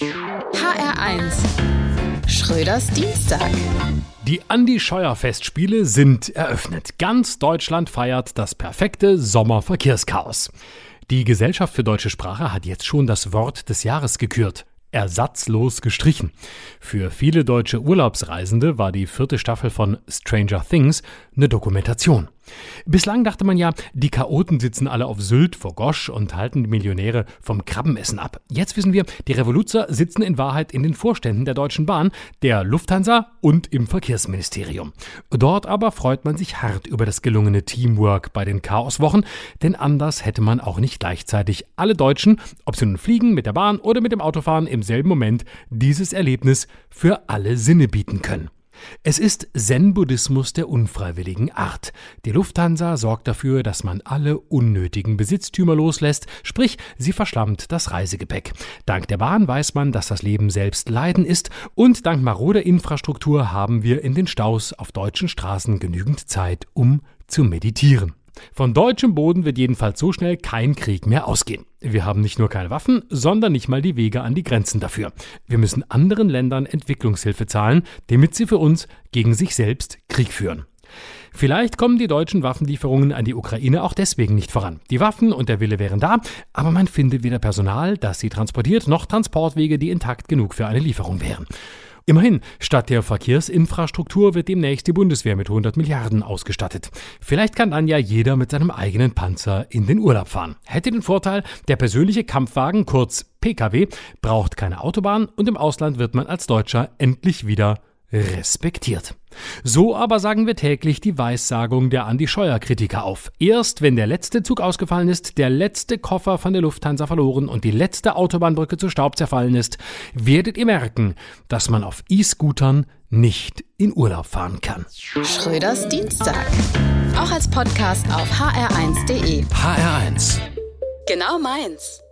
HR1 Schröders Dienstag. Die Andi Scheuer Festspiele sind eröffnet. Ganz Deutschland feiert das perfekte Sommerverkehrschaos. Die Gesellschaft für deutsche Sprache hat jetzt schon das Wort des Jahres gekürt ersatzlos gestrichen. Für viele deutsche Urlaubsreisende war die vierte Staffel von Stranger Things eine Dokumentation. Bislang dachte man ja, die Chaoten sitzen alle auf Sylt vor Gosch und halten die Millionäre vom Krabbenessen ab. Jetzt wissen wir, die Revoluzer sitzen in Wahrheit in den Vorständen der Deutschen Bahn, der Lufthansa und im Verkehrsministerium. Dort aber freut man sich hart über das gelungene Teamwork bei den Chaoswochen, denn anders hätte man auch nicht gleichzeitig alle Deutschen, ob sie nun fliegen, mit der Bahn oder mit dem Auto fahren, im selben Moment dieses Erlebnis für alle Sinne bieten können. Es ist Zen-Buddhismus der unfreiwilligen Art. Die Lufthansa sorgt dafür, dass man alle unnötigen Besitztümer loslässt, sprich, sie verschlammt das Reisegepäck. Dank der Bahn weiß man, dass das Leben selbst Leiden ist und dank maroder Infrastruktur haben wir in den Staus auf deutschen Straßen genügend Zeit, um zu meditieren. Von deutschem Boden wird jedenfalls so schnell kein Krieg mehr ausgehen. Wir haben nicht nur keine Waffen, sondern nicht mal die Wege an die Grenzen dafür. Wir müssen anderen Ländern Entwicklungshilfe zahlen, damit sie für uns gegen sich selbst Krieg führen. Vielleicht kommen die deutschen Waffenlieferungen an die Ukraine auch deswegen nicht voran. Die Waffen und der Wille wären da, aber man findet weder Personal, das sie transportiert, noch Transportwege, die intakt genug für eine Lieferung wären. Immerhin, statt der Verkehrsinfrastruktur wird demnächst die Bundeswehr mit 100 Milliarden ausgestattet. Vielleicht kann dann ja jeder mit seinem eigenen Panzer in den Urlaub fahren. Hätte den Vorteil, der persönliche Kampfwagen, kurz PKW, braucht keine Autobahn und im Ausland wird man als Deutscher endlich wieder respektiert. So aber sagen wir täglich die Weissagung der Andi Scheuer Kritiker auf. Erst wenn der letzte Zug ausgefallen ist, der letzte Koffer von der Lufthansa verloren und die letzte Autobahnbrücke zu Staub zerfallen ist, werdet ihr merken, dass man auf E-Scootern nicht in Urlaub fahren kann. Schröders Dienstag. Auch als Podcast auf hr1.de. HR1. Genau meins.